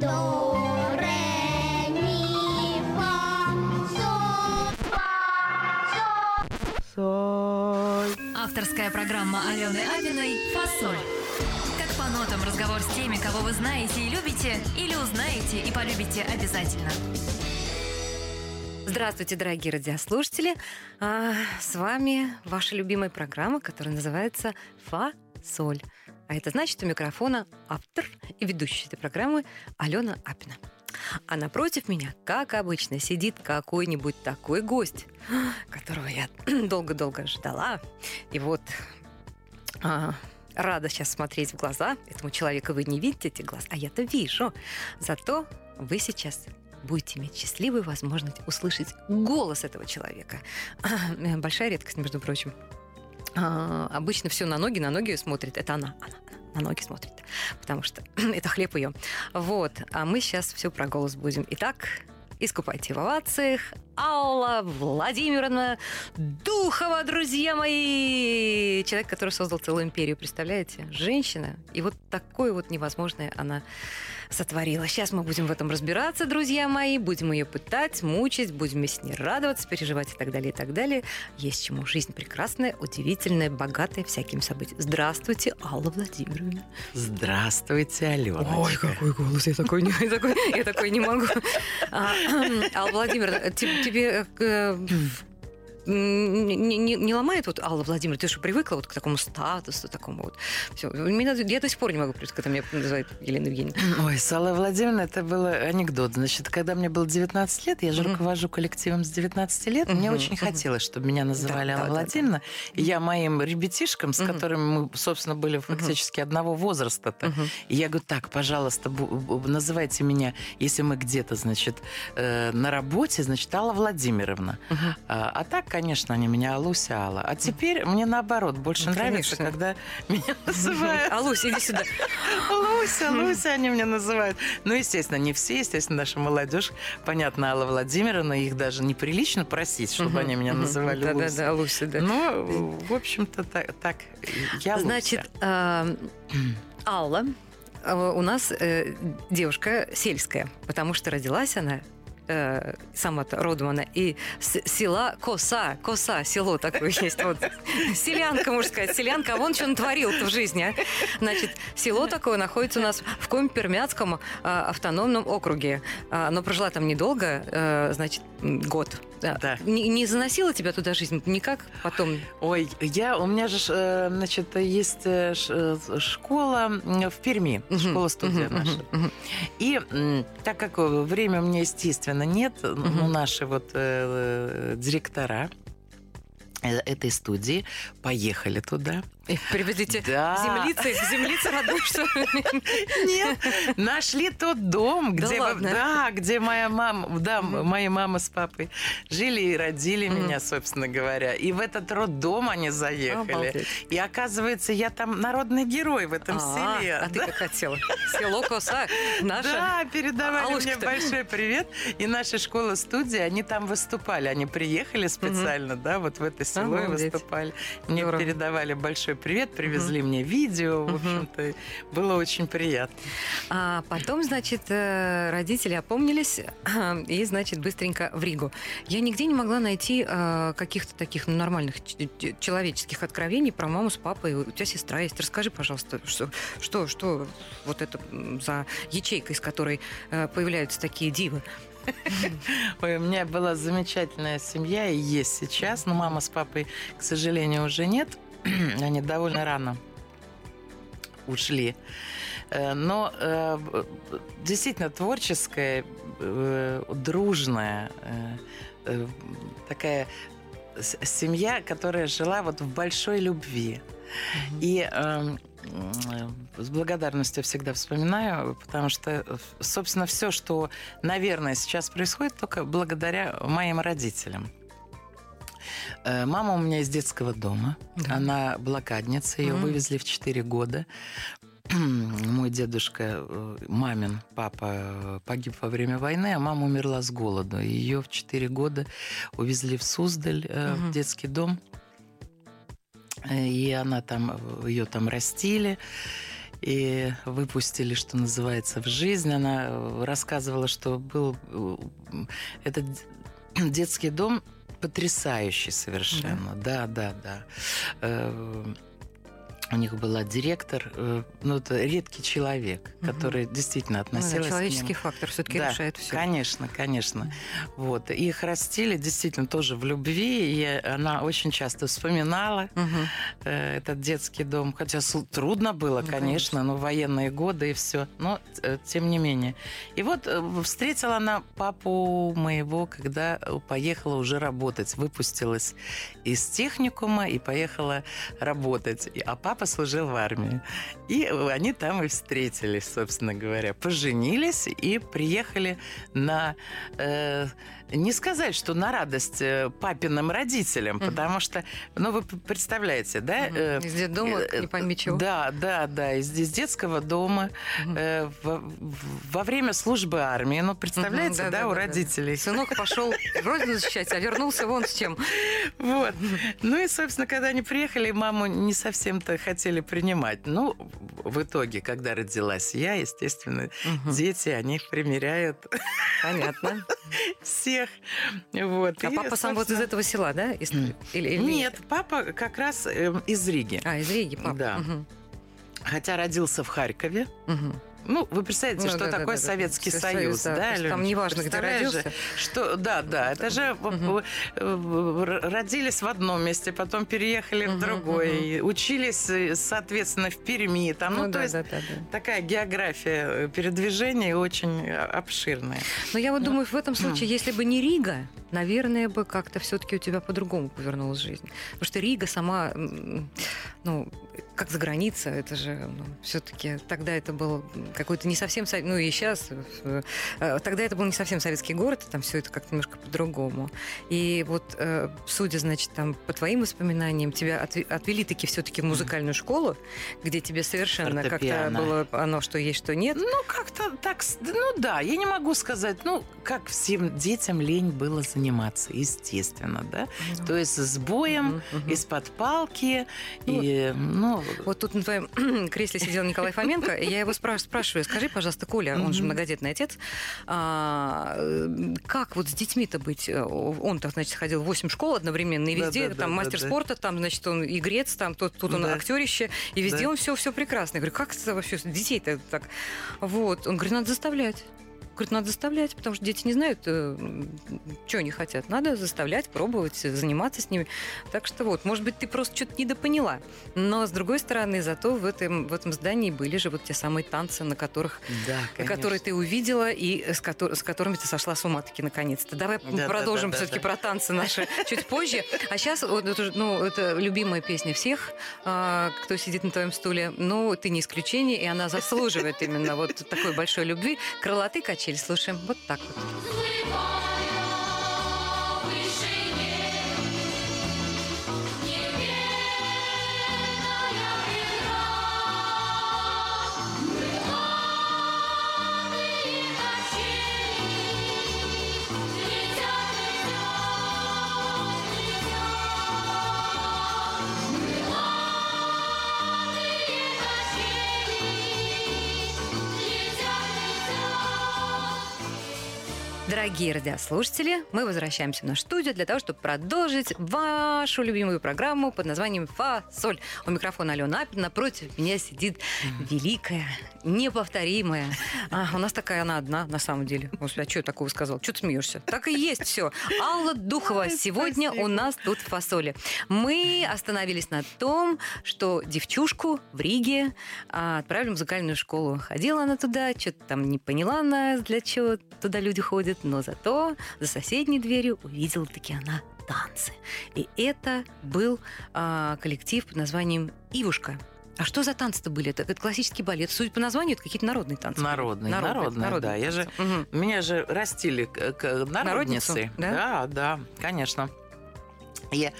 до, ре, ми, фа, соль, фа, соль. Соль. Авторская программа Алены Апиной «Фасоль». Как по нотам разговор с теми, кого вы знаете и любите, или узнаете и полюбите обязательно. Здравствуйте, дорогие радиослушатели. А, С вами ваша любимая программа, которая называется «Фа-соль». А это значит, у микрофона автор и ведущая этой программы Алена Апина. А напротив меня, как обычно, сидит какой-нибудь такой гость, которого я долго-долго ждала. И вот а, рада сейчас смотреть в глаза этому человеку. Вы не видите эти глаза, а я-то вижу. Зато вы сейчас будете иметь счастливую возможность услышать голос этого человека. Большая редкость, между прочим. А, обычно все на ноги, на ноги смотрит. Это она, она, она на ноги смотрит, потому что это хлеб ее. Вот, а мы сейчас все про голос будем. Итак, искупайте в овациях. Алла Владимировна Духова, друзья мои! Человек, который создал целую империю, представляете? Женщина. И вот такое вот невозможное она сотворила. Сейчас мы будем в этом разбираться, друзья мои. Будем ее пытать, мучить, будем с ней радоваться, переживать и так далее, и так далее. Есть чему. Жизнь прекрасная, удивительная, богатая всякими событиями. Здравствуйте, Алла Владимировна. Здравствуйте, Алена. Ой, какой голос, я такой не, я такой, я такой не могу. А, Алла Владимировна, те- тебе э, не, не- не ломает вот Алла Владимировна, ты же привыкла вот к такому статусу, такому вот. Все. Меня, я до сих пор не могу привыкнуть, когда меня называют Елена Евгеньевна. Ой, с Аллой Владимировной это был анекдот. Значит, когда мне было 19 лет, я же Мгм. руковожу коллективом с 19 лет, мне Мгм, очень мгм. хотелось, чтобы меня называли Да, Алла да, да, да. Владимировна. И я моим ребятишкам, с Мгм. которыми мы, собственно, были фактически одного возраста-то, Мгм. И я говорю, так, пожалуйста, называйте меня, если мы где-то, значит, э, на работе, значит, Алла Владимировна. Мгм. А, а так, конечно, они меня Алуся Алла. А теперь мне наоборот больше Ну, нравится, конечно. когда меня называют А, Луся, иди сюда. Луся, Луся они меня называют. Ну, естественно, не все, естественно, наша молодежь. Понятно, Алла Владимировна, их даже неприлично просить, чтобы они меня называли Луся. да, Луся, да. Ну, в общем-то, так, я. Значит, а, Алла э, у нас э, девушка сельская, потому что родилась она э, сама-то родом она и с села Коса, Коса, село такое есть. Вот. Селянка, можно сказать, селянка, а вон что натворил-то в жизни, а? Значит, село такое находится у нас в Коми-Пермяцком а, автономном округе. А, но прожила там недолго, э, значит, год. Да. Да. Не, не заносила тебя туда жизнь никак потом? Ой, я, у меня же, э, значит, есть э, э, школа в Перми, Мгм, школа-студия мгм, наша. мгм. И так как время у меня, естественно, нет, ну, наши вот э, директора этой студии поехали туда. И Привезите Да. землицы, землицы ли? Нет, нашли тот дом, Да где, ладно? да, где моя мама, да, моя мама с папой жили и родили Мгм. меня, собственно говоря. И в этот роддом они заехали. Обалдеть. И оказывается, я там народный герой в этом А, селе. А ты Да. как хотела? Село Коса, наша. Да, передавали мне большой привет. И наша школа-студия, они там выступали. Они приехали специально, да, вот в это село и выступали. Мне передавали большой привет, привезли мне видео. В общем-то, было очень приятно. А потом, значит, э, родители опомнились и, значит, быстренько в Ригу. Я нигде не могла найти э, каких-то таких ну, нормальных человеческих откровений про маму с папой. У тебя сестра есть. Расскажи, пожалуйста, что, что, что вот это за ячейка, из которой э, появляются такие дивы? Ой, у меня была замечательная семья и есть сейчас, но мама с папой, к сожалению, уже нет. Они довольно рано ушли. Э, Но э, действительно творческая, э, дружная, такая семья, которая жила вот в большой любви. И с благодарностью всегда вспоминаю, потому что, собственно, все, что, наверное, сейчас происходит, только благодаря моим родителям. Э, Мама у меня из детского дома. Да. Она блокадница. Ее М. вывезли в 4 года. Мой дедушка, э, мамин папа, э, погиб во время войны, а мама умерла с голоду. Ее в 4 года увезли в Суздаль, э, Мгм. в детский дом. И она там, ее там растили. и выпустили, что называется, в жизнь. Она рассказывала, что был этот детский дом потрясающий совершенно. Да, да, да. Э, У них была директор, э, ну, это редкий человек, Мгм. который действительно Ну да, относился к человеческий нему. фактор все-таки Да, решает все. Конечно, конечно. Вот. Их растили действительно тоже в любви, и она очень часто вспоминала э, этот детский дом. Хотя трудно было, Ну, конечно, но военные годы и все. Но э, тем не менее. И вот встретила она папу моего, когда поехала уже работать. Выпустилась из техникума и поехала работать. И- А папа служил в армии. И они там и встретились, собственно говоря. Поженились и приехали на... э, не сказать, что на радость э, папиным родителям, потому что, ну, вы представляете, да? Э, Из детдома, э, не пойми чего. Да, да, да, из, из детского дома во, во время службы армии. Ну, представляете, Мгм, да, у да-да-да-да. родителей. Сынок пошел родину защищать, а вернулся вон с чем. Вот. Ну и, собственно, когда они приехали, маму не совсем-то хотели принимать. Ну, в итоге, когда родилась я, естественно, дети, они примеряют Понятно. всех. Вот. А И, папа сам вот из этого села, да? Из- Или, или- Нет, папа как раз э, из Риги. А, из Риги папа. Да. Мгм. Хотя родился в Харькове. Мгм. Ну, вы представляете, Ну, что да, такое да, да. Советский Со- Союз, да, да, то есть там неважно, где же, родился. Что, да, да, это же э, родились в одном месте, потом переехали в другой, учились, э, соответственно, в Перми. Там, ну, Ну то да, есть да, да, да. такая география э, передвижения очень обширная. Но я вот Ну, думаю, в этом случае, если бы не Рига, наверное, бы как-то все-таки у тебя по-другому повернулась жизнь. Потому что Рига сама, ну, как за граница, это же все-таки тогда это был какой-то не совсем, со- ну и сейчас, э, тогда это был не совсем советский город, там все это как-то немножко по-другому. И вот, э, судя, значит, там по твоим воспоминаниям, тебя отве- отвели таки все-таки в музыкальную школу, где тебе совершенно как-то было оно, что есть, что нет. Ну, как-то так, ну да, я не могу сказать, ну, как всем детям лень было заниматься, естественно, да. То есть с боем, мгм. из-под палки, Ну, и, ну, Вот тут на твоем кресле сидел Николай Фоменко, и я его спраш- спрашиваю, скажи, пожалуйста, Коля, он же многодетный отец, а, э, как вот с детьми-то быть? Он-то, значит, ходил в 8 школ одновременно, и Да, везде да, там да, мастер да, да. спорта, там, значит, он игрец, там, тут, тут он Да. актерище, и везде Да. он все, все прекрасно. Я говорю, как это вообще, детей-то так? Вот, он говорит, надо заставлять. Говорит, надо заставлять, потому что дети не знают, что они хотят. Надо заставлять, пробовать, заниматься с ними. Так что вот, может быть, ты просто что-то недопоняла. Но, с другой стороны, зато в этом, в этом здании были же вот те самые танцы, на которых да, которые конечно. ты увидела и с, котор- с которыми ты сошла с ума таки наконец-то. Давай Да, продолжим да, да, все-таки да. про танцы наши чуть позже. А сейчас, ну, это любимая песня всех, а, кто сидит на твоем стуле. Ну, ты не исключение, и она заслуживает именно вот такой большой любви. Крылатые качели слушаем вот так вот. Дорогие радиослушатели, мы возвращаемся в нашу студию для того, чтобы продолжить вашу любимую программу под названием «Фа-соль». У микрофона Алена Апин, напротив меня сидит великая, неповторимая. А, у нас такая она одна, на самом деле. Господи, а что я такого сказал? Что ты смеешься? Так и есть все. Алла Духова сегодня у нас тут в «Фасоле». Мы остановились на том, что девчушку в Риге а, отправили в музыкальную школу. Ходила она туда, что-то там не поняла она, для чего туда люди ходят, но зато за соседней дверью увидела таки она танцы. И это был а, коллектив под названием «Ивушка». А что за танцы-то были? Это, это классический балет. Судя по названию, это какие-то народные танцы. были. Народные, народные, да. Я же-. Мгм. Меня же растили к, к народницы. Народницу, да? да, да, конечно. И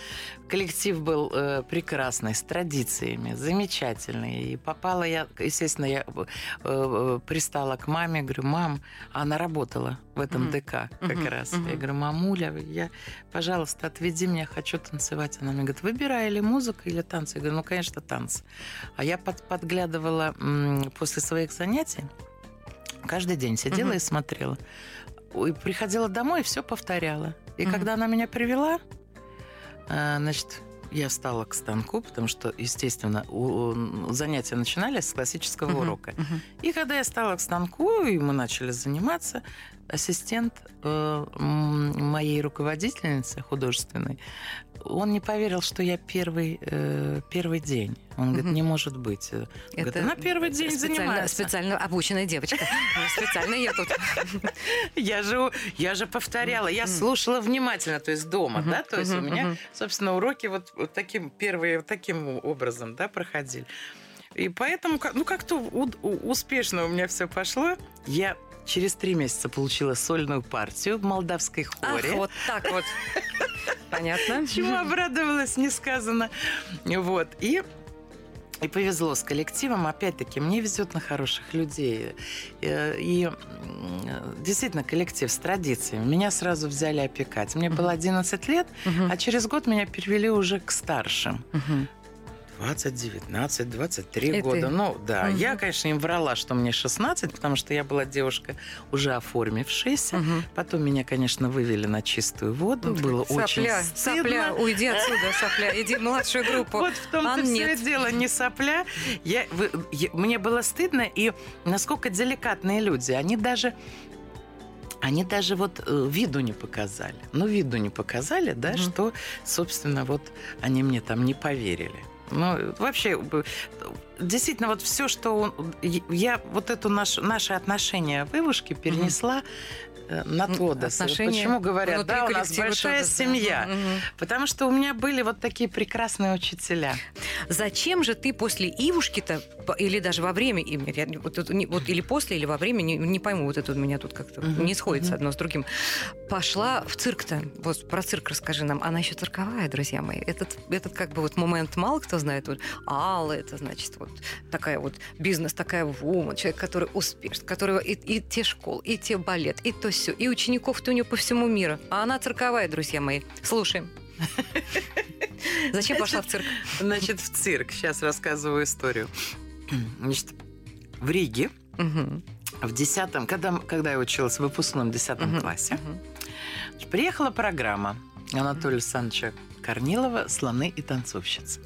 коллектив был э, прекрасный, с традициями, замечательный. И попала я, естественно, я э, э, пристала к маме, говорю, мам, а она работала в этом Мгм. ДК как Мгм, раз. мгм. Я говорю, мамуля, я, пожалуйста, отведи меня, хочу танцевать. Она мне говорит, выбирай или музыка, или танцы. Я говорю, ну, конечно, танцы. А я под- подглядывала м, после своих занятий, каждый день сидела Мгм. и смотрела. И приходила домой и все повторяла. И Мгм. когда она меня привела, значит, я встала к станку, потому что, естественно, у- у- занятия начинались с классического Мгм, урока. мгм. И когда я стала к станку, и мы начали заниматься, ассистент э, моей руководительницы художественной, он не поверил, что я первый, э, первый день. Он говорит, не может быть. Э, Говорит, она первый день специально, занимается. специально обученная девочка. Специально я тут. Я же, я же повторяла, я слушала внимательно, то есть дома, да, то есть у меня, собственно, уроки вот, таким, первые вот таким образом, да, проходили. И поэтому, ну, как-то успешно у меня все пошло. Я через три месяца получила сольную партию в молдавской Ах, хоре. вот так вот. Понятно. Чему обрадовалась, несказанно. Вот. И и повезло с коллективом. Опять-таки, мне везет на хороших людей. Э, И действительно, коллектив с традициями. Меня сразу взяли опекать. Мне было 11 лет, Мгм, а через год меня перевели уже к старшим. мгм. 20, 19, 23 И года. ты. Ну, да. Мгм. Я, конечно, им врала, что мне 16, потому что я была девушка, уже оформившаяся. Мгм. Потом меня, конечно, вывели на чистую воду. Было очень Сопля, стыдно. сопля, уйди отсюда, сопля, иди в младшую группу. Вот в том-то А все нет. дело, не сопля. Я, вы- я- мне было стыдно, и насколько деликатные люди. Они даже они даже вот э, виду не показали. Ну, виду не показали, да, Мгм. что, собственно, вот они мне там не поверили. Ну, вообще, действительно, вот все, что он- я вот эту наш, наши отношения в Ивушке перенесла э, на Тодоса. Вот Отношения Почему говорят, да, у нас большая Тодос, да. семья. Мгм. Потому что у меня были вот такие прекрасные учителя. Зачем же ты после Ивушки-то, или даже во время, вот, вот или после, или во время, не, не пойму, вот это у меня тут как-то Мгм, не сходится мгм. одно с другим, пошла в цирк-то. Вот про цирк расскажи нам. Она еще цирковая, друзья мои. Этот, этот как бы вот момент мало кто знает. Вот Алла, это значит вот такая вот бизнес, такая вума, человек, который успешный, которого и, и те школы, и те балет, и то все, и учеников-то у нее по всему миру. А она цирковая, друзья мои. Слушаем. Зачем пошла в цирк? Значит, в цирк. Сейчас рассказываю историю. Значит, в Риге в десятом, когда, когда я училась в выпускном десятом классе, приехала программа Анатолия Александровича Корнилова «Слоны и танцовщицы».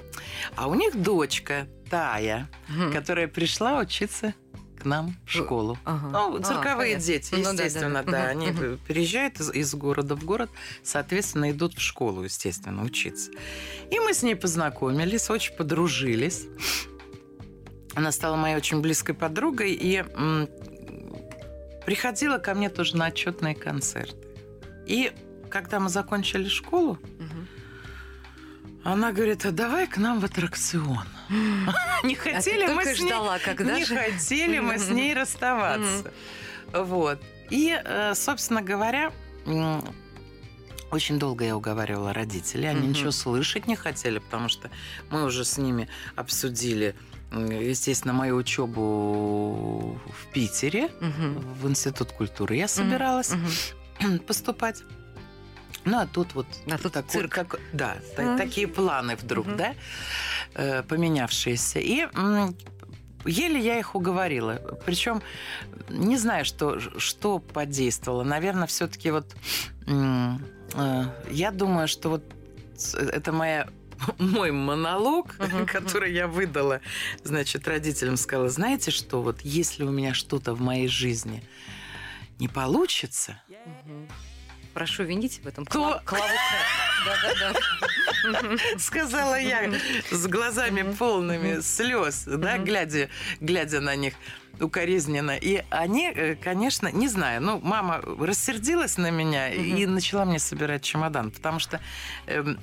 А у них дочка Тая, которая пришла учиться к нам в школу. Ага. Ну, А, цирковые понятно. дети, Ну да, да, естественно, да. они переезжают из, из города в город, соответственно, идут в школу, естественно, учиться. И мы с ней познакомились, очень подружились. Она стала моей очень близкой подругой и м, приходила ко мне тоже на отчетные концерты. И когда мы закончили школу, Мгм. она говорит, а давай к нам в аттракцион. Не А хотели мы с ней не хотели мы с ней расставаться. Вот. И, э, собственно говоря, очень долго я уговаривала родителей. Они ничего слышать не хотели, потому что мы уже с ними обсудили, естественно, мою учебу в Питере, Мгм. в Институт культуры. Я собиралась Мгм. поступать. Ну, а тут вот А тут такой- цирк. так- да, А. такие планы вдруг, Мгм. да, поменявшиеся. И еле я их уговорила. Причем не знаю, что, что подействовало. Наверное, все-таки вот э, я думаю, что вот это моя мой монолог, Мгм, который я выдала, значит, родителям сказала, знаете что, вот если у меня что-то в моей жизни не получится, Мгм. Прошу винить в этом То- кла- клаву сказала я с глазами полными слез, да, глядя, глядя на них укоризненно. И они, э, конечно, не знаю, ну, мама рассердилась на меня и начала мне собирать чемодан, потому что эм,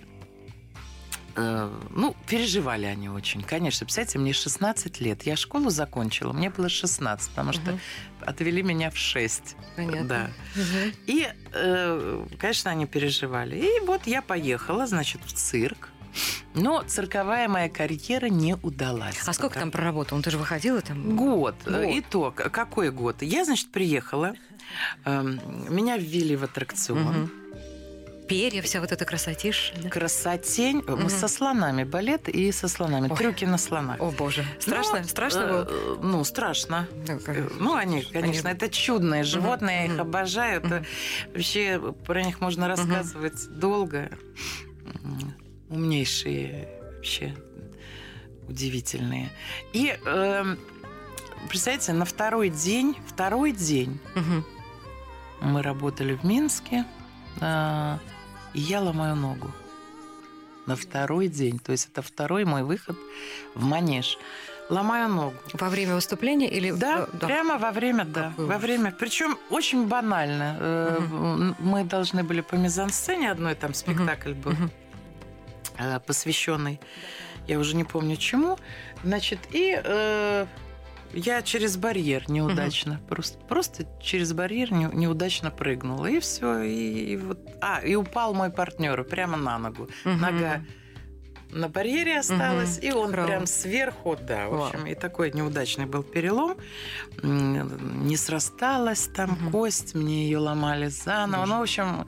ну, переживали они очень, конечно. Представляете, мне 16 лет. Я школу закончила, мне было 16, потому что Мгм. отвели меня в 6. Понятно. Да. Мгм. И, э, конечно, они переживали. И вот я поехала, значит, в цирк. Но цирковая моя карьера не удалась. А сколько пока. там проработал? Он тоже выходила там? Год. Год. Итог. Какой год? Я, значит, приехала. эм, Меня ввели в аттракцион. Мгм. Перья, вся вот эта красотища. да? Красотень. Мы Мгм. со слонами балет и со слонами. Ой. Трюки на слонах. О, боже. Страшно? Ну, Страшно э, было? э, Ну, страшно. Ну, Э, Ну, они, конечно, Они- это чудные животные, я их обожаю. Это Мгм. вообще про них можно рассказывать долго. М, Умнейшие вообще удивительные. И эм, представляете, на второй день, второй день Мгм. мы работали в Минске, а, и я ломаю ногу. На второй день. То есть это второй мой выход в манеж. Ломаю ногу. Во время выступления или... Да, э, прямо во время, да. Какой Во время. Причем очень банально. М, Мы должны были по мизансцене одной там спектакль был Мгм. э, посвященный, я уже не помню чему. Значит, и э, я через барьер неудачно, просто, просто через барьер не- неудачно прыгнула. И все. И, и вот, а, и упал мой партнер прямо на ногу. Мгм. Нога на барьере осталась, Мгм. и он Право. прям сверху, да, в Вау. общем, и такой неудачный был перелом. Не срасталась там Мгм. кость, мне ее ломали заново. Ну, в общем,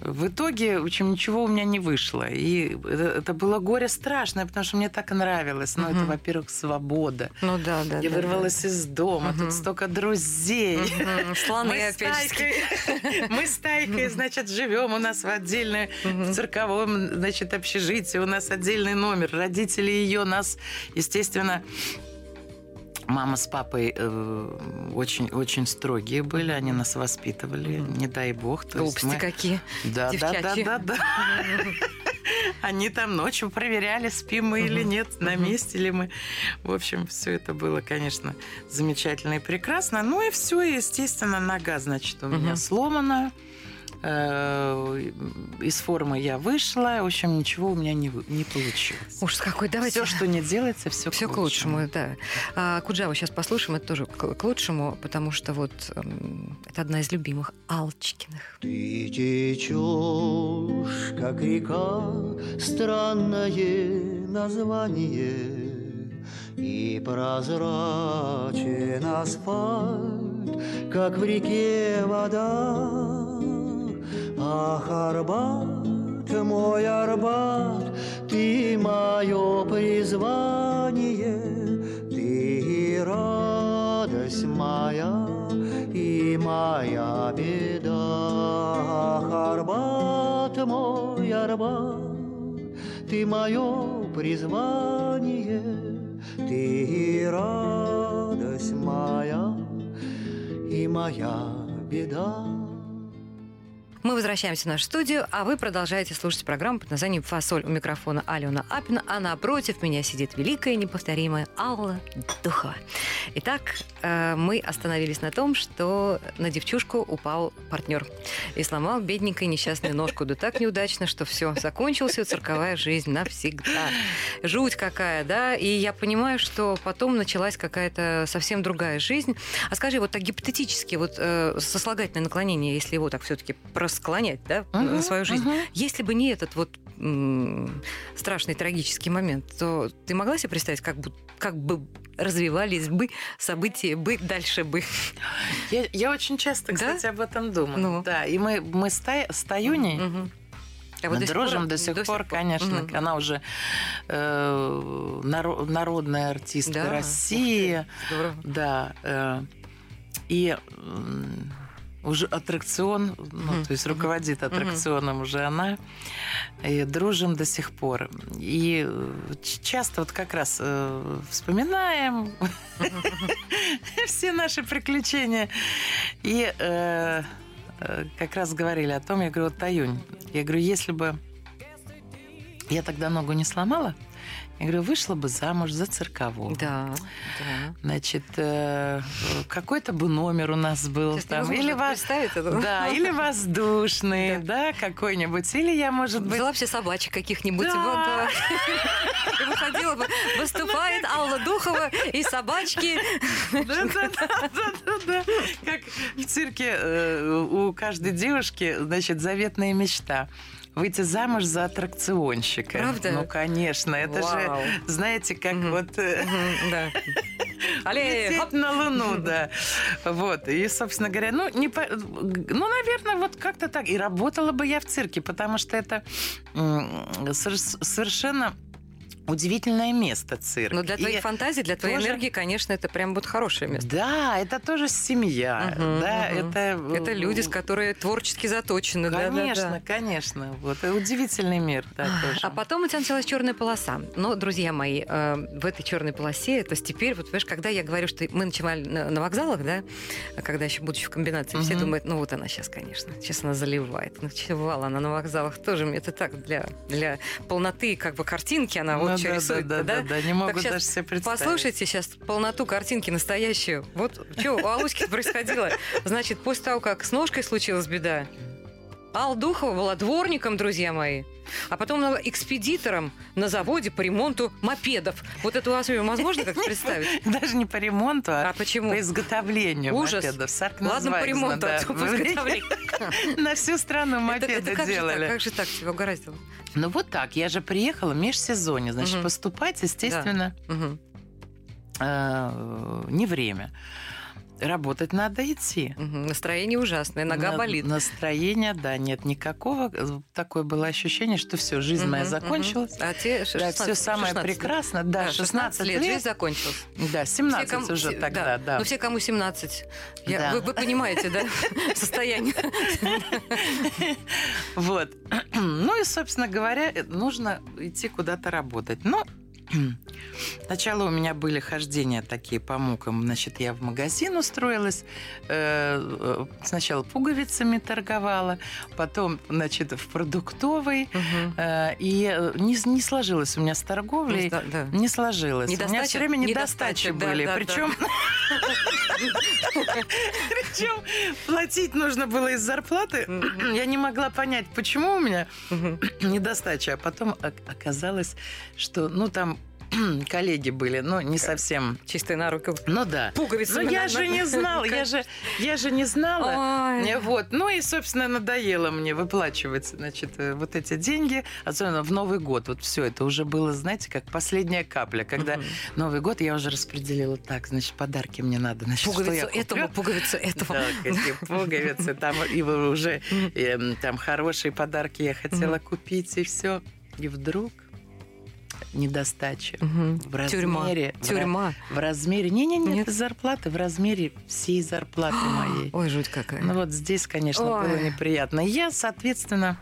в итоге, в общем, ничего у меня не вышло. И это, это было горе страшное, потому что мне так нравилось. Ну, это, Мгм. во-первых, свобода. Ну да, да. Я да, вырвалась из дома, Мгм. тут столько друзей. да. Мгм. Слоны, Мы опять мы с Тайкой, значит, живем у нас в отдельной, Мгм. в цирковом, значит, общежитии, у нас отдельный номер. Родители ее нас, естественно, Мама с папой э, очень, очень строгие были, они нас воспитывали, не дай бог. То Глупости мы- какие. Да, да, да, девчачьи. да, да. Они там ночью проверяли, спим мы или нет, на месте ли мы. В общем, все это было, конечно, замечательно и прекрасно. Ну и все, естественно, нога, значит, у меня сломана. Э, Из формы я вышла. В общем, ничего у меня не, не получилось. Ужас какой. Давайте. Все, что не делается, все, Все к лучшему, да. А Куджаву сейчас послушаем, это тоже к, к лучшему, потому что вот эм, это одна из любимых Алчкиных. Ты течешь, как река, странное название, И прозрачен асфальт, как в реке вода. Ах, Арбат, мой Арбат, ты мое призвание, ты радость моя и моя беда. Ах, Арбат, мой Арбат, ты мое призвание, ты радость моя и моя беда. Мы возвращаемся в нашу студию, а вы продолжаете слушать программу под названием «Фасоль» у микрофона Алена Апина, а напротив меня сидит великая, неповторимая Алла Духова. Итак, э, мы остановились на том, что на девчушку упал партнер и сломал бедненькой несчастную ножку. Да так неудачно, что все, закончилась ее цирковая жизнь навсегда. Жуть какая, да? И я понимаю, что потом началась какая-то совсем другая жизнь. А скажи, вот так гипотетически, вот э, сослагательное наклонение, если его так все-таки просклонять, да, на свою жизнь, Мгм. если бы не этот вот м, страшный трагический момент, то ты могла себе представить, как бы, как бы развивались бы события бы дальше бы? Я, я очень часто, Да? кстати, об этом думаю. Ну. Да, и мы, мы с, Тай- с Таюней Мгм. А вот Мы до сих дружим пор- до сих пор, конечно. Мгм. Она уже э, наро- народная артистка Да. России. Здорово. Да. э, и м, уже аттракцион, ну, то есть руководит аттракционом уже она. И дружим до сих пор. И э, часто вот как раз э, вспоминаем все наши приключения. И э, э, как раз говорили о том, я говорю, вот, Таюнь, я говорю, если бы я тогда ногу не сломала, Я говорю, вышла бы замуж за циркового. Да, да. Значит, э, какой-то бы номер у нас был Сейчас там. Или, представить это. да, или воздушный, да, какой-нибудь. Или я, может быть... Взяла все собачек каких-нибудь. Да. да. И выходила бы, выступает Алла Духова и собачки. Да-да-да, как в цирке э, у каждой девушки, значит, заветная мечта. Выйти замуж за аттракционщика. Правда? Ну, конечно. Это Вау. же, знаете, как Мгм. вот Мгм, Да. Лететь на Луну, да. Вот. И, собственно говоря, ну, не по- ну, наверное, вот как-то так. И работала бы я в цирке, потому что это совершенно удивительное место цирк. Ну, для И- твоих фантазий, для твоей тоже- энергии, конечно, это прям вот хорошее место. Да, это тоже семья, Мгм, да, мгм. это... Это люди, с которые творчески заточены. да, да, да. Конечно, конечно. Вот удивительный мир, да, тоже. А потом у тебя началась черная полоса. Но, друзья мои, э, в этой черной полосе, то есть теперь, вот, понимаешь, когда я говорю, что мы начинали на, вокзалах, да, а когда еще будучи в комбинации, все Мгм. думают, ну вот она сейчас, конечно, сейчас она заливает. Ну чего она на вокзалах тоже, это так, для, для полноты как бы картинки она вот Ну что да, рисует да, да, да, не могу щас даже себе представить. Послушайте сейчас полноту картинки настоящую. Вот что у Алуськи происходило. Значит, после того, как с ножкой случилась беда, Алла Духова была дворником, друзья мои. А потом она была экспедитором на заводе по ремонту мопедов. Вот это у вас возможно как представить? Даже не по ремонту, а, А почему? по изготовлению Ужас. мопедов. Ладно, по ремонту, да. а по изготовлению. На всю страну Это- мопеды это как же так? делали. Как же так тебя угораздило? Ну вот так, я же приехала в межсезонье, значит, Мгм. поступать, естественно, Мгм. э, не время. Работать надо идти. Настроение ужасное, нога На- болит. Настроения, да, нет никакого. Такое было ощущение, что все, жизнь моя Мгм, закончилась. А те Да, 16, все самое 16, прекрасно. Да, 16 лет, лет. жизнь закончилась. Да, Все, 17 кому- уже все- тогда, да. Ну, все, кому 17. Я- Да. вы, вы понимаете, да, состояние? Вот. Ну и, собственно говоря, э, нужно идти куда-то работать. Но Сначала у меня были хождения такие по мукам. Значит, я в магазин устроилась. э, э, Сначала пуговицами торговала, потом, значит, в продуктовый. Мгм. Э, И не, не сложилось у меня с торговлей. Да, да. Не сложилось. у меня Недостача? все время Недостача, недостачи да, были. да, да. Причем Причем платить нужно было из зарплаты. Я не могла понять, почему у меня недостача. А потом ок- оказалось, что, ну, там коллеги были, ну, не совсем... Чистые на руки. Ну, да. Пуговицы. Но я же не знала, я же, я же не знала. Ой. Вот. Ну и, собственно, надоело мне выплачивать, значит, э, вот эти деньги, особенно в Новый год. Вот все это уже было, знаете, как последняя капля, когда Мгм. Новый год я уже распределила так, значит, подарки мне надо, значит, Пуговицу этому, пуговицу этого. Да, какие пуговицы, там и уже эм, там хорошие подарки я хотела купить, и все. И вдруг недостача. Мгм. В Тюрьма. размере, в ра- Тюрьма. В размере... Не-не-не, это зарплаты в размере всей зарплаты моей. Ой, жуть какая. Ну вот здесь, конечно, Ой. было неприятно. Я, соответственно,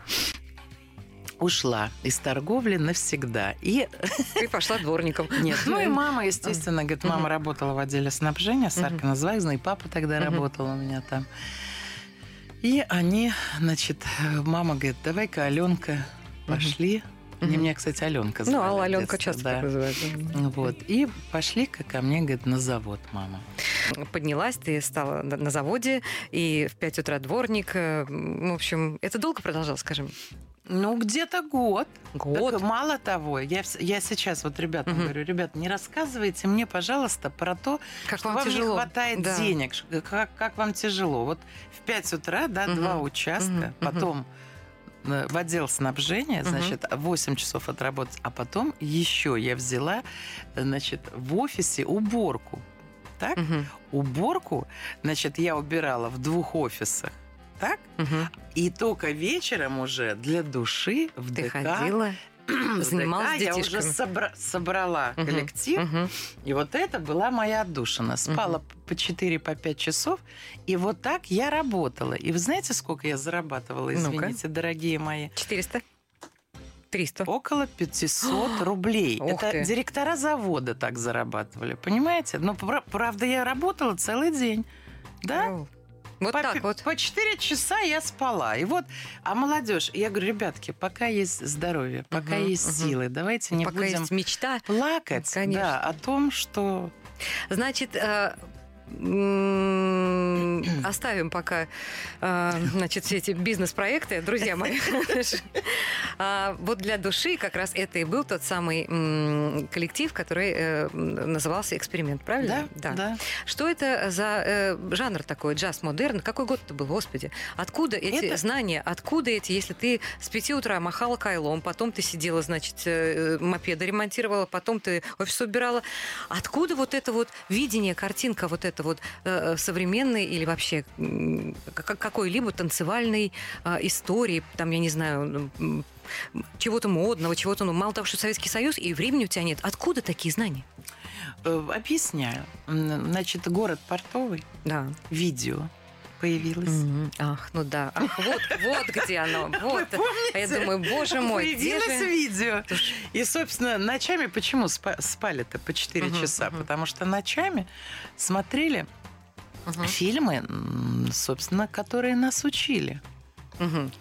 ушла из торговли навсегда. И Ты пошла дворником. нет, ну и мама, естественно, говорит, мама работала в отделе снабжения, Сарка Мгм. Назвайзна, и папа тогда работал у меня там. И они, значит, мама говорит, давай-ка, Аленка, пошли. Они Мгм. меня, кстати, Аленка Ну, звали Алла в Аленка детстве, часто да. так называют. Вот. И пошли-ка ко мне, говорит, на завод, мама. Поднялась, ты стала на заводе, и в 5 утра дворник. э, В общем, это долго продолжалось, скажем? Ну, где-то год. Год? Так, мало того, я, я сейчас вот ребятам Мгм. говорю, ребят, не рассказывайте мне, пожалуйста, про то, Как что вам, вам, тяжело. не хватает Да. денег, как, как вам тяжело. Вот в 5 утра, да, Мгм. два участка. Мгм. потом э, в отдел снабжения, значит, 8 часов отработать, а потом еще я взяла, э, значит, в офисе уборку. Так? Мгм. Уборку, значит, я убирала в двух офисах. Так? Мгм. И только вечером уже для души в Ты ДК ходила, занималась ДК я уже детишками. собра- собрала Мгм. коллектив, Мгм. и вот это была моя отдушина. Спала по 4-5 часов, и вот так я работала. И вы знаете, сколько я зарабатывала, извините, дорогие мои? 400? 300? Около 500 рублей. Ух это ты. директора завода так зарабатывали, понимаете? Но пра- правда я работала целый день. Да? О, Вот по, так вот. По 4 часа я спала. И вот, а молодежь, я говорю, ребятки, пока есть здоровье, пока Мгм, есть мгм. силы, давайте не Пока будем есть мечта. плакать Конечно. да, о том, что Значит, э, оставим пока, э, значит, все эти бизнес-проекты, друзья мои. А, Вот для души как раз это и был тот самый коллектив, который э, назывался «Эксперимент», правильно? да, да. Что это за э, жанр такой, джаз-модерн? Какой год это был, господи? Откуда эти знания? Откуда эти, если ты с пяти утра махала кайлом, потом ты сидела, значит, мопеды ремонтировала, потом ты офис убирала. Откуда вот это вот видение, картинка вот это вот современной или вообще как- какой-либо танцевальной э, истории, там, я не знаю, м, чего-то модного, чего-то, ну, мало того, что Советский Союз, и времени у тебя нет. Откуда такие знания? Э, Объясняю. Значит, город портовый, Да. видео появилось. Мгм. Ах, ну да. Ах, вот, вот где оно. Вот. А я думаю, боже мой, где же... видео. И, собственно, ночами почему спа- спали-то по 4 Мгм, часа? мгм. Потому что ночами смотрели Мгм, фильмы, собственно, которые нас учили. мгм.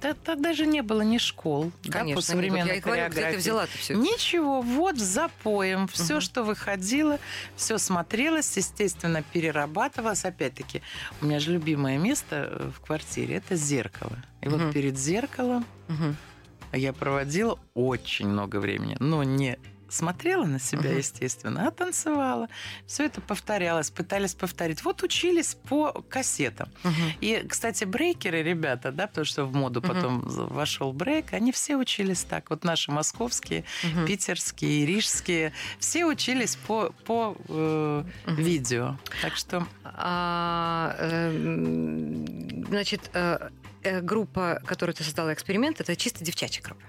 Тогда даже не было ни школ, да, Конечно. по современной Я говорю, где ты взяла-то все Ничего, вот за поем. Все, Мгм. что выходило, все смотрелось, естественно, перерабатывалось. Опять-таки, у меня же любимое место э, в квартире это зеркало. И Мгм. вот перед зеркалом я проводила очень много времени. Но не смотрела на себя, естественно, а танцевала. Все это повторялось, пытались повторить. Вот учились по кассетам. И, кстати, брейкеры, ребята, да, потому что в моду потом вошел брейк, они все учились так. Вот наши московские, питерские, рижские, все учились по, по э, видео. Так что А, эм, значит, э, группа, которую ты создала эксперимент, это чисто девчачья группа.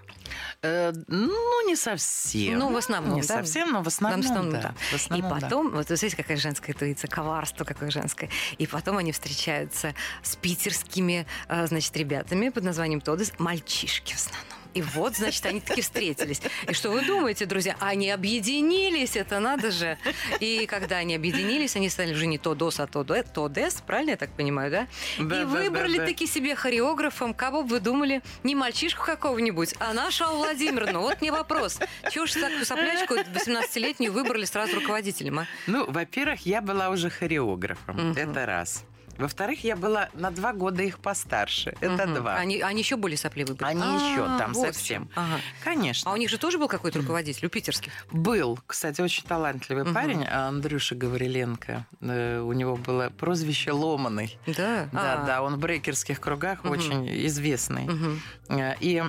Э, ну, не совсем. Ну, в основном, Не да? совсем, но в основном, В основном, да. да. В И основном, да. потом, вот вы знаете, какая женская интуиция, коварство какое женское. И потом они встречаются с питерскими, э, значит, ребятами под названием Тодес, мальчишки в основном. И вот, значит, они таки встретились. И что вы думаете, друзья? Они объединились, это надо же. И когда они объединились, они стали уже не Тодос, а Тоде- Тодес, правильно я так понимаю, да? Да, и да, выбрали да, да. таки себе хореографом, кого бы вы думали, не мальчишку какого-нибудь, а нашу Аллу Владимировну. Вот мне вопрос. Чего ж такую соплячку 18-летнюю выбрали сразу руководителем, а? Ну, во-первых, я была уже хореографом. Мгм. Это раз. Во-вторых, я была на два года их постарше. Это Мгм. два. Они, они еще более сопливые были? Они еще там вот совсем. Ага. Конечно. А у них же тоже был какой-то руководитель, у питерских? Был, кстати, очень талантливый Мгм. парень, Андрюша Гавриленко. Э, У него было прозвище Ломаный. Да? Да, А. да, он в брейкерских кругах Мгм. очень известный. Э, И,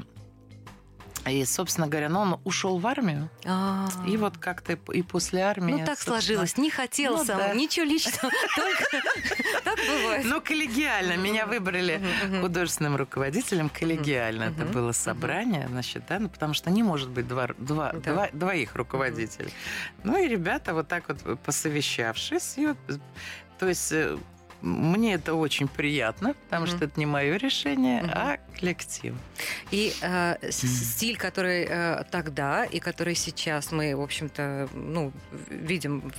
и, собственно говоря, ну, он ушел в армию. А. И вот как-то и после армии... Ну, так сложилось. Не хотел Ну, сам, да. ничего личного. Только так бывает. Ну, коллегиально. Меня выбрали художественным руководителем коллегиально. Это было собрание, значит, да, ну, потому что не может быть двоих руководителей. Ну, и ребята вот так вот посовещавшись, и вот, э, то есть э, мне это очень приятно, потому что это не мое решение, а коллектив. И э, стиль, который э, тогда и который сейчас мы, в общем-то, ну, видим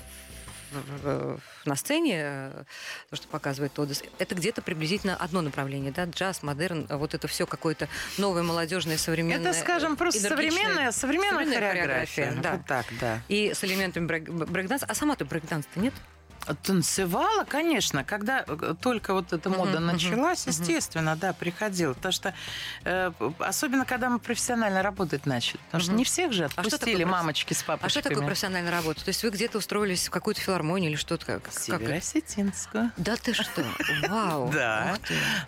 на сцене, э, то, что показывает Тодес, это где-то приблизительно одно направление, да, джаз, модерн, вот это все какое-то новое, молодежное, современное. это, скажем, просто современная, современная, современная хореография. хореография, да. Вот так, да. И с элементами брейк- брейкданса. А сама ты брейкданс-то нет? Танцевала, конечно, когда э, только вот эта мода мгм, началась, мгм. естественно, да, приходила. Потому что, э, особенно когда мы профессионально работать начали, потому что Мгм. не всех же что такое отпустили проф- мамочки с А папочками. что такое профессиональная работа? То есть вы где-то устроились в какую-то филармонию или что-то? Как? Северо-Осетинскую. Да ты что? Вау! Да.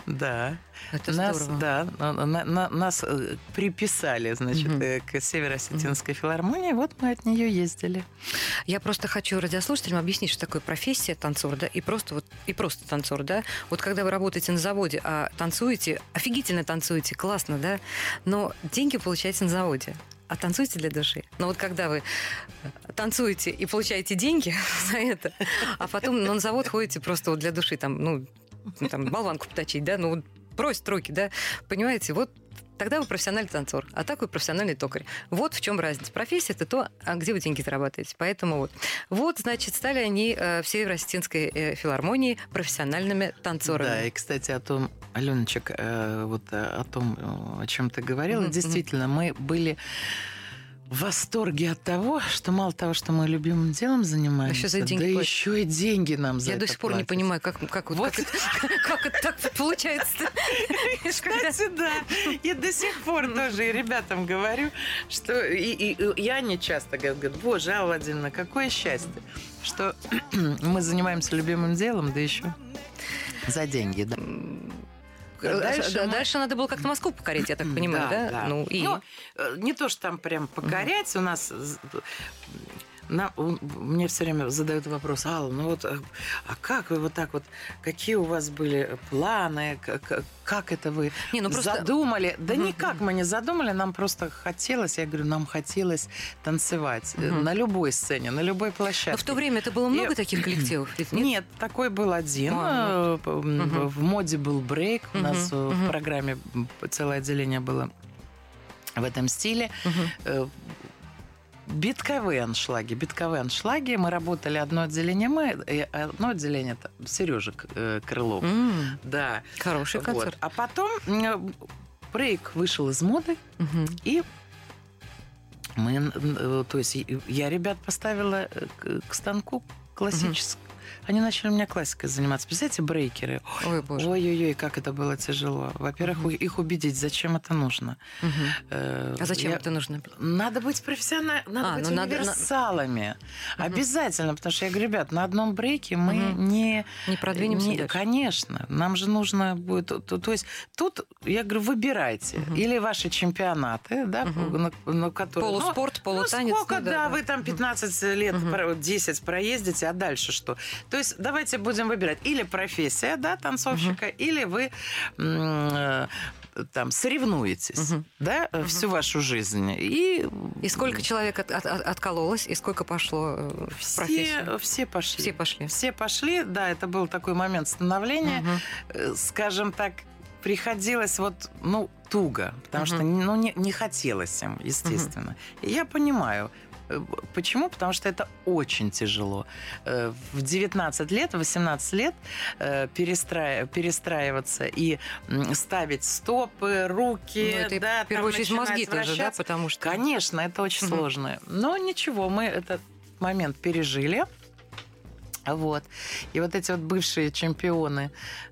Да. Это нас, здорово. да, на- на- на- нас э, приписали, значит, э, к Северо-Осетинской филармонии. Вот мы от нее ездили. Я просто хочу радиослушателям объяснить, что такое профессия танцор, да, и просто вот и просто танцор, да. Вот когда вы работаете на заводе, а танцуете, офигительно танцуете, классно, да, но деньги получаете на заводе. А танцуйте для души. Но вот когда вы танцуете и получаете деньги за это, а потом на завод ходите просто вот для души, там, ну, там, болванку поточить, да, ну, вот бросить руки, да, понимаете, вот тогда вы профессиональный танцор, а так вы профессиональный токарь. Вот в чем разница. Профессия это то, а где вы деньги зарабатываете. Поэтому вот. Вот, значит, стали они э, в Северо-Осетинской э, филармонии профессиональными танцорами. Да, и, кстати, о том, Аленочек, э, вот о том, о чем ты говорила, мгм. действительно, мы были в восторге от того, что мало того, что мы любимым делом занимаемся, еще за деньги да платят. еще и деньги нам за Я до сих пор не платят. понимаю, как, как, вот, как, это, как это так получается. Кстати, да. Я до сих пор тоже и ребятам говорю, что и, я не часто говорю, говорю, боже, Алла Владимировна, какое счастье, что мы занимаемся любимым делом, да еще за деньги, да. Дальше, Дальше мы- дальше надо было как-то Москву покорить, я так понимаю, да? Ну и Ну, э, не то, что там прям покорять, у нас... на- у- мне все время задают вопрос, Алла, ну вот, э, а как вы вот так вот, какие у вас были планы, как, как это вы Не, ну просто- задумали? Да никак мы не задумали, нам просто хотелось, я говорю, нам хотелось танцевать э, на любой сцене, на любой площадке. Но в то время это было много И- таких коллективов? Ведь Нет? нет? такой был один. А, Э, м, Мгм. В моде был брейк. У нас э, в программе целое отделение было в этом стиле. Э, Битковые аншлаги. Битковые аншлаги. Мы работали одно отделение мы, и одно отделение Сережа Крылов. М, Да. Хороший Вот. концерт. А потом м, брейк вышел из моды, Мгм. и мы, э, то есть я ребят поставила э, к, к станку классическому. Они начали у меня классикой заниматься. Представляете, брейкеры. Ой, боже. Ой-ой-ой, как это было тяжело. Во-первых, их убедить, зачем это нужно. Э, А зачем я- это нужно? Надо быть профессиональными, надо А, быть ну надо- универсалами. Обязательно, потому что я говорю, ребят, на одном брейке мы Мгм. не... Не продвинемся не- дальше. Конечно, нам же нужно будет... То, то- есть тут, я говорю, выбирайте. Мгм. Или ваши чемпионаты, да, Мгм. на, на которые... ну, Полуспорт, полутанец. Ну, сколько, ну, да, вы там 15 лет, Мгм. про- 10 проездите, а дальше что? То есть давайте будем выбирать. Или профессия, да, танцовщика, или вы э, там соревнуетесь, Мгм. да, э, всю вашу жизнь. И, И сколько человек от- от- от- откололось, и сколько пошло э, в все, профессию? все пошли. Все пошли. Все пошли, да, это был такой момент становления. Э, Скажем так, приходилось вот, ну, туго, потому Мгм. что, ну, не, не хотелось им, естественно. И я понимаю, Почему? Потому что это очень тяжело. Э, В 19 лет, 18 лет э, перестраи- перестраиваться и ставить стопы, руки, Ну, это да, в первую очередь мозги тоже, да, потому что... Конечно, это очень Мгм. сложно. Но ничего, мы этот момент пережили. Вот. И вот эти вот бывшие чемпионы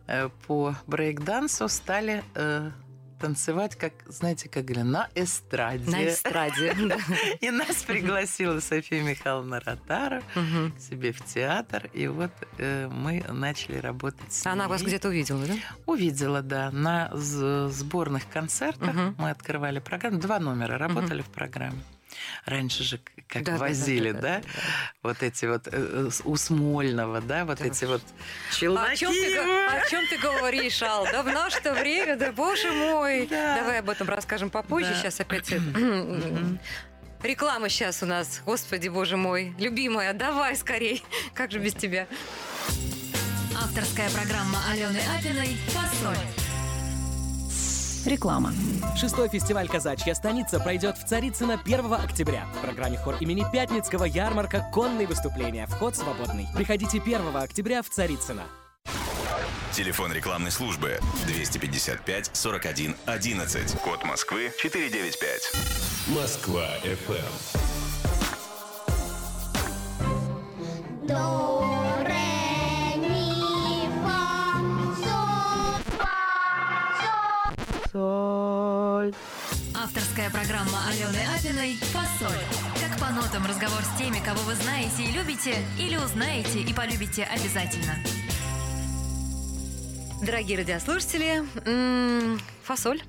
э, по брейк-дансу стали э, танцевать, как, знаете, как говорят, на эстраде. На эстраде. И нас пригласила София Михайловна Ротара Мгм. к себе в театр. И вот э, мы начали работать с Она вас где-то увидела, да? Увидела, да, на сборных концертах. Мы открывали программу. Два номера работали в программе. Раньше же как Да, да, да, возили, да, да, да, Вот эти вот э, у Смольного, да, вот Да. эти вот А челноки. О чем, ты, о чем ты говоришь, Ал? Да в наше время, да боже мой. Да. Давай об этом расскажем попозже. Да. Сейчас опять... Реклама сейчас у нас. Господи, боже мой. Любимая, давай скорей. Как же без тебя? Авторская программа Алены Апиной «Фасоль». Реклама. Шестой фестиваль «Казачья станица» пройдет в Царицыно 1 октября. В программе хор имени Пятницкого ярмарка «Конные выступления». Вход свободный. Приходите 1 октября в Царицыно. Телефон рекламной службы 255 41 11. Код Москвы 495. Москва FM. До, Авторская программа Алены Апиной «Фасоль». Как по нотам разговор с теми, кого вы знаете и любите, или узнаете и полюбите обязательно. Дорогие радиослушатели, м, фасоль.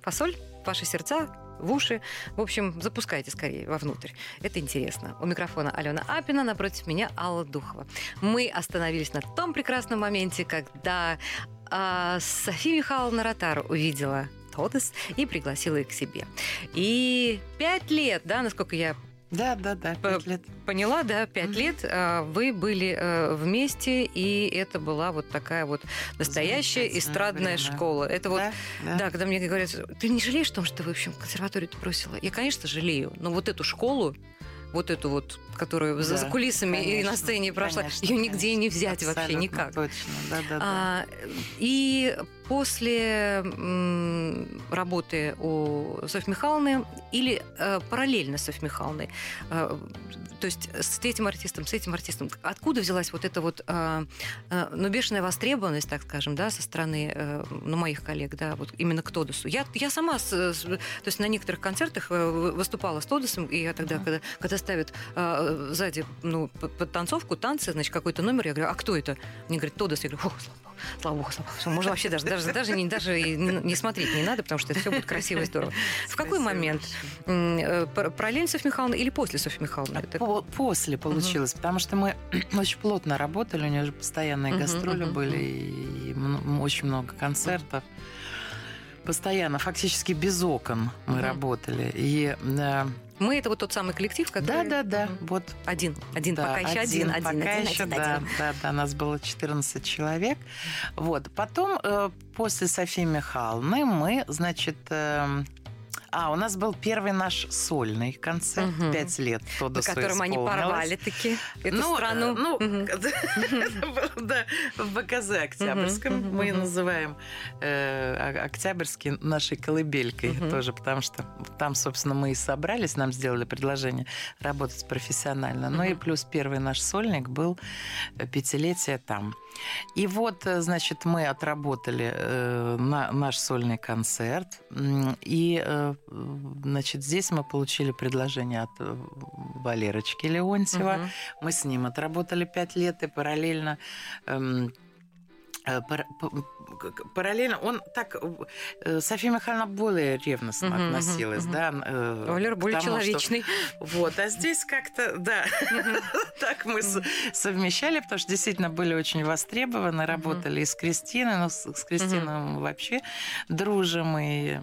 Фасоль ваши сердца, в уши. В общем, запускайте скорее вовнутрь. Это интересно. У микрофона Алена Апина, напротив меня Алла Духова. Мы остановились на том прекрасном моменте, когда а, София Михайловна Ротару увидела Тодес и пригласила их к себе. И пять лет, да, насколько я Да, да, да, пять лет. Поняла, да, пять Мгм. лет а, вы были э, вместе, и это была вот такая вот настоящая эстрадная время. школа. Это вот Да, да. Да, когда мне говорят, ты не жалеешь о том, что ты, в общем, консерваторию бросила? Я, конечно, жалею, но вот эту школу, вот эту вот, которую за, Да, за кулисами и конечно, на сцене прошла, конечно, ее нигде конечно. не взять вообще никак. Точно, да, да, да. А, и после работы у Софьи Михайловны или э, параллельно с Софьей Михайловной, э, то есть с этим артистом, с этим артистом, откуда взялась вот эта вот, э, ну, бешеная востребованность, так скажем, да, со стороны, ну, моих коллег, да, вот именно к Тодосу. Я, я сама, с- то есть на некоторых концертах вы- выступала с Тодосом, и я тогда, когда, когда ставят сзади, ну, под танцовку, танцы, значит, какой-то номер, я говорю, а кто это? Мне говорят, Тодос. Я говорю, «Фу, слава богу, слава богу, слава богу. Можно вообще даже, даже, даже, не, даже не, смотреть не надо, потому что это все будет красиво и здорово. В какой момент? э, пар- Параллельно Софья Михайловна или после Софьи Михайловны? После получилось, потому что мы очень плотно работали, у нее же постоянные гастроли были, и очень много концертов. Постоянно, фактически без окон мы работали. И э, Мы это вот тот самый коллектив, да, который... да, да, Мгм. вот Один, один, Да, пока еще один, один, пока один, еще, один, да, один. да, да, нас было 14 человек. Вот. Потом, э, после Софии Михайловны, мы, значит, эм, а, у нас был первый наш сольный концерт, Мгм. пять лет. На Тодосу котором они исполнилось. порвали таки эту ну, страну. э, Ну, Мгм. это было, да, в БКЗ Октябрьском. Мы называем э, Октябрьский нашей колыбелькой тоже, потому что там, собственно, мы и собрались, нам сделали предложение работать профессионально. Ну и плюс первый наш сольник был э, пятилетие там. И вот, значит, мы отработали на, наш сольный концерт. И, значит, здесь мы получили предложение от э, Валерочки Леонтьева. Мгм. Мы с ним отработали пять лет и параллельно... эм, э, Параллельно он так э, София Михайловна более ревностно мгм, относилась, мгм. да. э, Валера к более тому, что- человечный. вот, а здесь как-то, да, так мы с- совмещали, потому что действительно были очень востребованы, работали и с Кристиной, но с, с Кристиной мы вообще дружим, и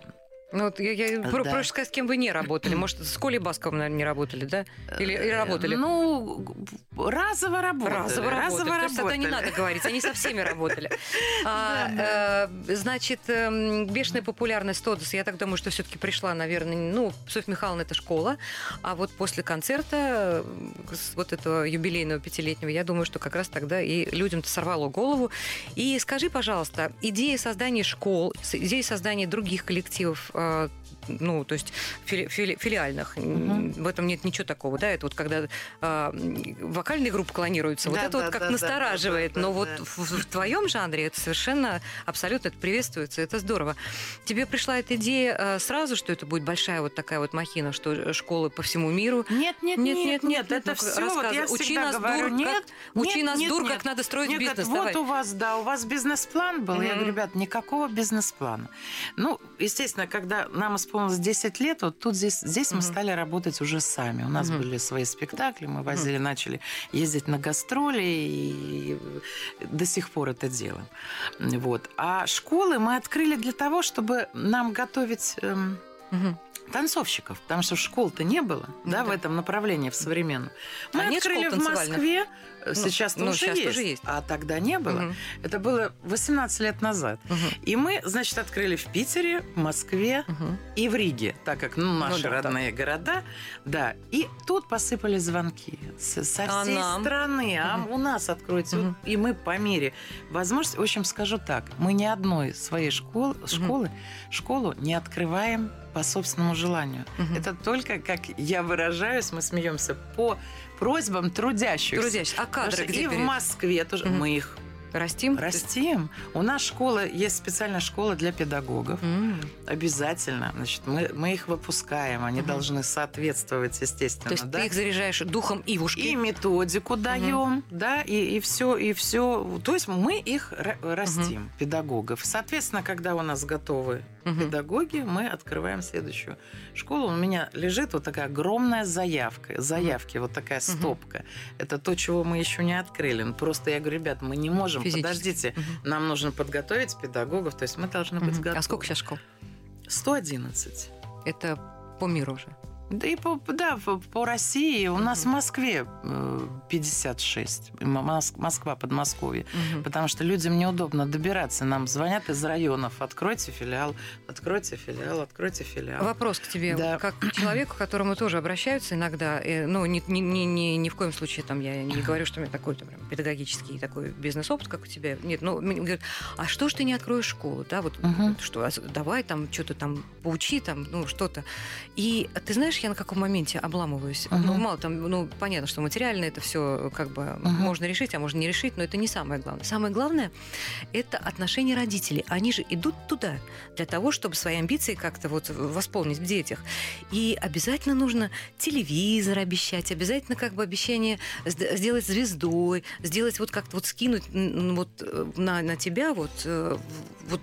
Ну, вот я, я Да. проще сказать, с кем вы не работали. Может, с Колей Басковым, наверное, не работали, да? Или, или работали? Э, Ну, разово работали. Разово работали. То есть тогда не работали. надо говорить, они со всеми работали. А, э, Значит, эм, бешеная популярность Тодоса, я так думаю, что все-таки пришла, наверное, ну, Софья Михайловна это школа, а вот после концерта, э, вот этого юбилейного пятилетнего, я думаю, что как раз тогда и людям-то сорвало голову. И скажи, пожалуйста, идея создания школ, идея создания других коллективов, ну, то есть фили- фили- филиальных, м, в этом нет ничего такого, да, это вот когда а, вокальные группы клонируются, вот Да, это да, вот как да, настораживает, но вот в, в твоем жанре это совершенно абсолютно это приветствуется, это здорово. Тебе пришла эта идея а, сразу, что это будет большая вот такая вот махина, что школы по всему миру. Нет, нет, Нет, нет, нет, это все. Вот я. Учи нас, говорю, дур, как- нет, учи нас, дур, как надо строить бизнес. вот у вас, да, у вас бизнес-план был. Я говорю, ребят, никакого бизнес-плана. Ну, естественно, когда нам исполнилось 10 лет, вот тут здесь, здесь мы Мгм. стали работать уже сами. У нас Мгм. были свои спектакли, мы возили, начали ездить на гастроли и до сих пор это делаем. Вот. А школы мы открыли для того, чтобы нам готовить эм, Мгм. танцовщиков, потому что школ-то не было, Ну да, да. в этом направлении, в современном. Мы А нет открыли школ в? Москве, сейчас ну, уже, щас есть, тоже есть. а тогда не было. Мгм. Это было 18 лет назад. Мгм. И мы, значит, открыли в Питере, в Москве Мгм. и в Риге, так как, ну, наши да, да. родные города, да. И тут посыпались звонки со А всей нам? страны. А Мгм. у нас. Мгм. Вот И мы по мере возможности, в общем, скажу так, мы ни одной своей школы, школы, школу не открываем по собственному желанию. Мгм. Это только, как я выражаюсь, мы смеемся, по просьбам трудящихся. Трудящихся. А кадры где и в берете? Москве тоже Мгм. мы их Растим? растим. У нас школа, есть специальная школа для педагогов. М. Обязательно. Значит, мы, мы их выпускаем. Они Мгм. должны соответствовать, естественно. То есть да? ты их заряжаешь духом Ивушки. И методику даем, да, и, и все, и все. То есть мы их ра- растим, педагогов. Соответственно, когда у нас готовы Мгм. педагоги, мы открываем следующую школу. У меня лежит вот такая огромная заявка, заявки, вот такая стопка. Это то, чего мы еще не открыли. Ну, Просто я говорю, ребят, мы не можем, Физически. подождите, Мгм. нам нужно подготовить педагогов, то есть мы должны быть Мгм. готовы. А сколько сейчас школ? 111. Это по миру уже. Да и по, да, по, по России у нас в Москве э, 56. М- Мос- Москва, Подмосковье. Мгм. Потому что людям неудобно добираться. Нам звонят из районов. Откройте филиал, откройте филиал, откройте филиал. Вопрос к тебе, Да. как к человеку, к которому тоже обращаются иногда. э, Ну, ни, ни, ни, ни- ни в коем случае там я не говорю, что у меня такой там, педагогический такой бизнес-опыт, как у тебя. Нет, ну, мне говорят, а что ж ты не откроешь школу, да, вот вот что, а давай там что-то там поучи там, ну, что-то. И ты знаешь, я на каком моменте обламываюсь? Мгм. Ну, мало там, ну, понятно, что материально это все как бы Мгм. можно решить, а можно не решить, но это не самое главное. Самое главное это отношение родителей. Они же идут туда для того, чтобы свои амбиции как-то вот восполнить в детях. И обязательно нужно телевизор обещать, обязательно как бы обещание сд- сделать звездой, сделать вот как-то вот скинуть вот э, на, на тебя вот, э, вот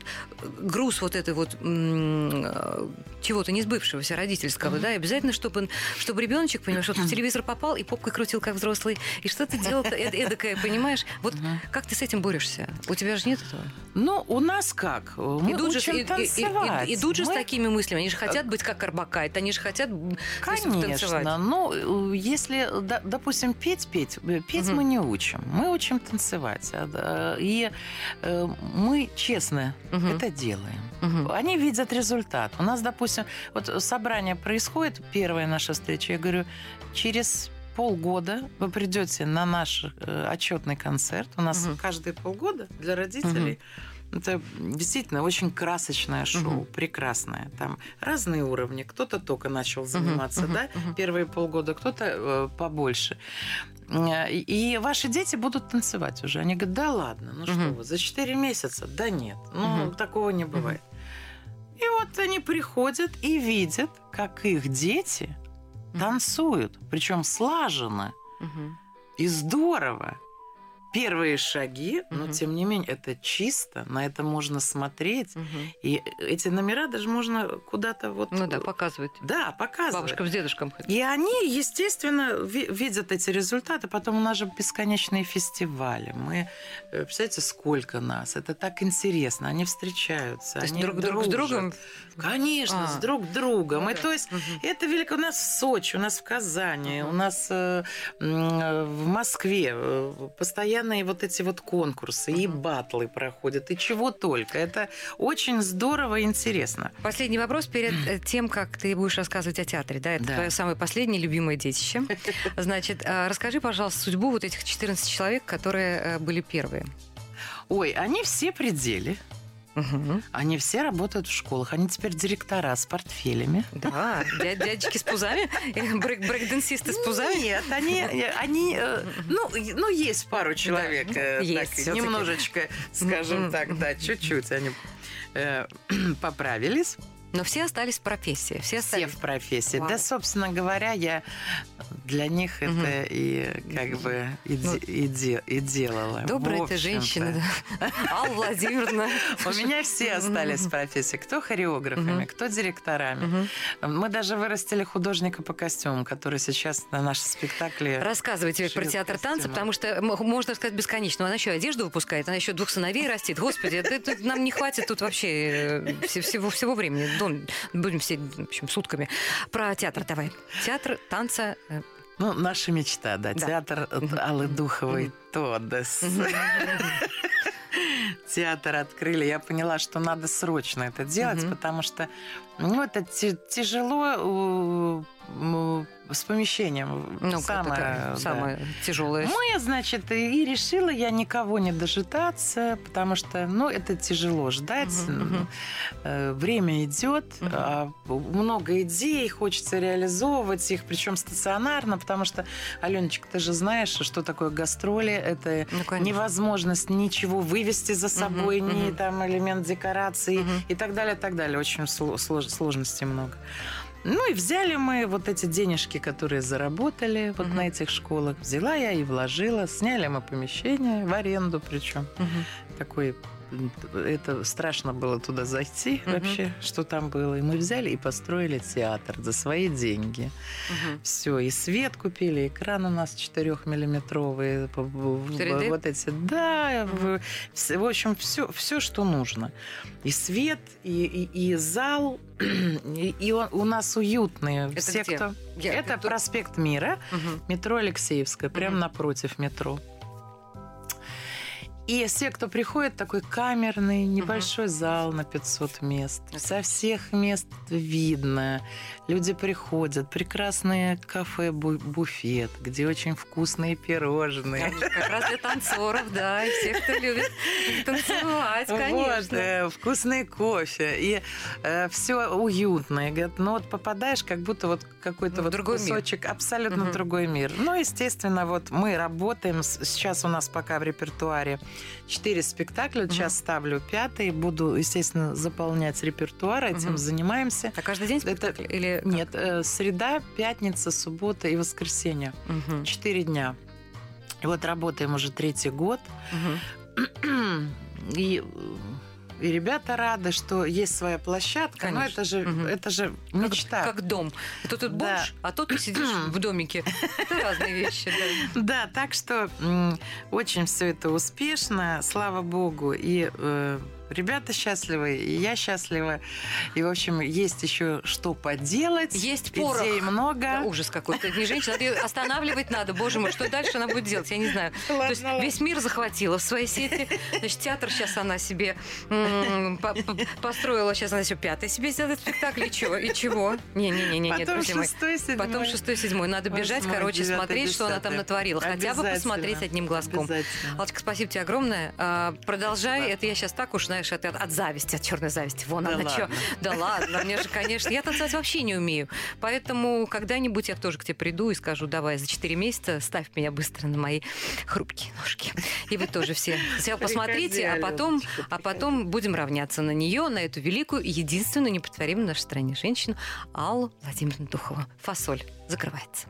груз вот этой вот э, чего-то не сбывшегося родительского, да, и обязательно, чтобы, чтобы ребеночек, понимаешь, вот в телевизор попал и попкой крутил, как взрослый, и что-то делал эд- эдакое, понимаешь? Вот Мгм. как ты с этим борешься? У тебя же нет этого? Ну, у нас как? Мы идут же, и- и- и- танцевать. и- идут же с Мы- такими мыслями. Они же хотят быть как Арбакайте, они же хотят то есть, танцевать. Конечно. Ну, э, если, допустим, петь, петь, э, петь Мгм. мы не учим. Мы учим танцевать. А, И э, мы честно Мгм. это делаем. Мгм. Они видят результат. У нас, допустим, вот собрание происходит, первая наша встреча, я говорю, через полгода вы придете на наш э, отчетный концерт. У нас Мгм. каждые полгода для родителей это действительно очень красочное шоу, Мгм. прекрасное. Там разные уровни. Кто-то только начал заниматься, мгм, да, мгм. первые полгода, кто-то э, побольше. Э, И ваши дети будут танцевать уже. Они говорят, да ладно, ну что Мгм. вы, за 4 месяца? Да нет, ну Мгм. такого не бывает. И вот они приходят и видят, как их дети танцуют, причем слаженно Мгм. и здорово. Первые шаги, но Мгм. тем не менее это чисто, на это можно смотреть. Мгм. И эти номера даже можно куда-то вот... Ну да, показывать. Да, показывать. Бабушкам с дедушкам. И они, естественно, ви- видят эти результаты. Потом у нас же бесконечные фестивали. Мы, э, представляете, сколько нас. Это так интересно. Они встречаются, То есть они друг, друг с другом. Конечно, А. с друг другом. Ну И да. то есть Мгм. это велико. У нас в Сочи, у нас в Казани, Мгм. у нас э, э, в Москве э, постоянные вот эти вот конкурсы и батлы проходят, и чего только. Это очень здорово и интересно. Последний вопрос перед э, тем, как ты будешь рассказывать о театре. Да, это Да. твое самое последнее любимое детище. Значит, а, расскажи, пожалуйста, судьбу вот этих 14 человек, которые э, были первые. Ой, они все пределе. Мгм. Они все работают в школах. Они теперь директора с портфелями. Да, дя- дядечки с пузами, Э, брейк брейк-дэнсисты с пузами. Нет, они, они э, ну, ну, есть пару человек, э, есть немножечко, скажем так, да, чуть-чуть они э, поправились. Но все остались в профессии. Все Все остались. в профессии. Вау. Да, собственно говоря, я для них Мгм. это и как бы и, Ну, и де- и делала. Добрая ты женщина. Алла Владимировна. У меня все остались в профессии. Кто хореографами, кто директорами. Мы даже вырастили художника по костюмам, который сейчас на наши спектакли... Рассказывайте про театр танца, потому что можно сказать бесконечно. Она еще одежду выпускает, она еще двух сыновей растит. Господи, нам не хватит тут вообще э, все- всего времени. Дон, Будем сидеть, в общем, сутками. Про театр давай. Театр танца. э, Ну, наша мечта, да. Да. Театр э, Аллы Духовой Тодес. Театр открыли. Я поняла, что надо срочно это делать, потому что ну, это тяжело э, с помещением. Ну, самое, да. самое тяжелое. Мы, значит, и решила я никого не дожидаться, потому что, ну, это тяжело ждать. Мгм. Э, Время идет, Мгм. а, много идей, хочется реализовывать их, причем стационарно, потому что, Аленочка, ты же знаешь, что такое гастроли. Это Ну, конечно. невозможность ничего вывести за собой, Мгм, ни там элемент декорации Мгм. и так далее, так далее. Очень сло- слож- сложностей много. Ну и взяли мы вот эти денежки, которые заработали вот Мгм. на этих школах. Взяла я и вложила. Сняли мы помещение в аренду причем. Мгм. Такой это страшно было туда зайти Мгм. вообще, что там было. И мы взяли и построили театр за свои деньги. Мгм. Все, и свет купили, экран у нас 4-миллиметровый. 4D? Вот эти, да, в, вс- в общем, все, все, что нужно. И свет, и, и, и зал, и, и он- у нас уютные. Это Все, где? кто... Я- Это проспект Мира, Мгм. метро Алексеевская, прямо Мгм. напротив метро. И все, кто приходит, такой камерный, небольшой зал на 500 мест. Со всех мест видно. Люди приходят. Прекрасное кафе, бу- буфет, где очень вкусные пирожные. Как как раз для танцоров, да, и всех, кто любит танцевать, Вот, конечно. э, вкусный кофе. И все уютно. И говорят, ну вот попадаешь, как будто вот какой-то В вот другой мир. кусочек, абсолютно Мгм. другой мир. Ну, естественно, вот мы работаем. Сейчас у нас пока в репертуаре четыре спектакля. Сейчас ставлю пятый. Буду, естественно, заполнять репертуар. Этим занимаемся. А каждый день Это- спектакль? Или как? Нет, э, среда, пятница, суббота и воскресенье. Четыре дня. И вот работаем уже третий год. И, и ребята рады, что есть своя площадка. Но Конечно. это же, Мгм. это же Как- мечта. Как дом. Это тут Да. бомж, а тут ты сидишь в домике. Это разные вещи, да. Да, так что очень все это успешно, слава богу. И э, ребята счастливы, и я счастлива. И, в общем, есть еще что поделать. Есть порох. Идей Да, много. ужас какой-то. Не женщина, надо ее останавливать надо. Боже мой, что дальше она будет делать? Я не знаю. То есть весь мир захватила в своей сети. Значит, театр сейчас она себе м, по- по- построила. Сейчас она еще пятый себе сделает спектакль. И чего? И чего? Не-не-не, нет, Потом друзья мои. шестой, седьмой. Потом шестой, седьмой. Надо бежать, Восьмой, короче, девятый, смотреть, что она там натворила. Хотя бы посмотреть одним глазком. Алочка, спасибо тебе огромное. А, Продолжай. Да. Это я сейчас так уж, знаешь, это от зависти, от черной зависти. Вон Да она что. ладно. Да ладно, мне же, конечно. Я танцевать вообще не умею. Поэтому когда-нибудь я тоже к тебе приду и скажу, давай, за 4 месяца ставь меня быстро на мои хрупкие ножки. И вы тоже все. Сначала посмотрите, а потом, а потом будем равняться на нее, на эту великую единственную неповторимую в нашей стране женщину Аллу Владимировну Духову. Фасоль закрывается.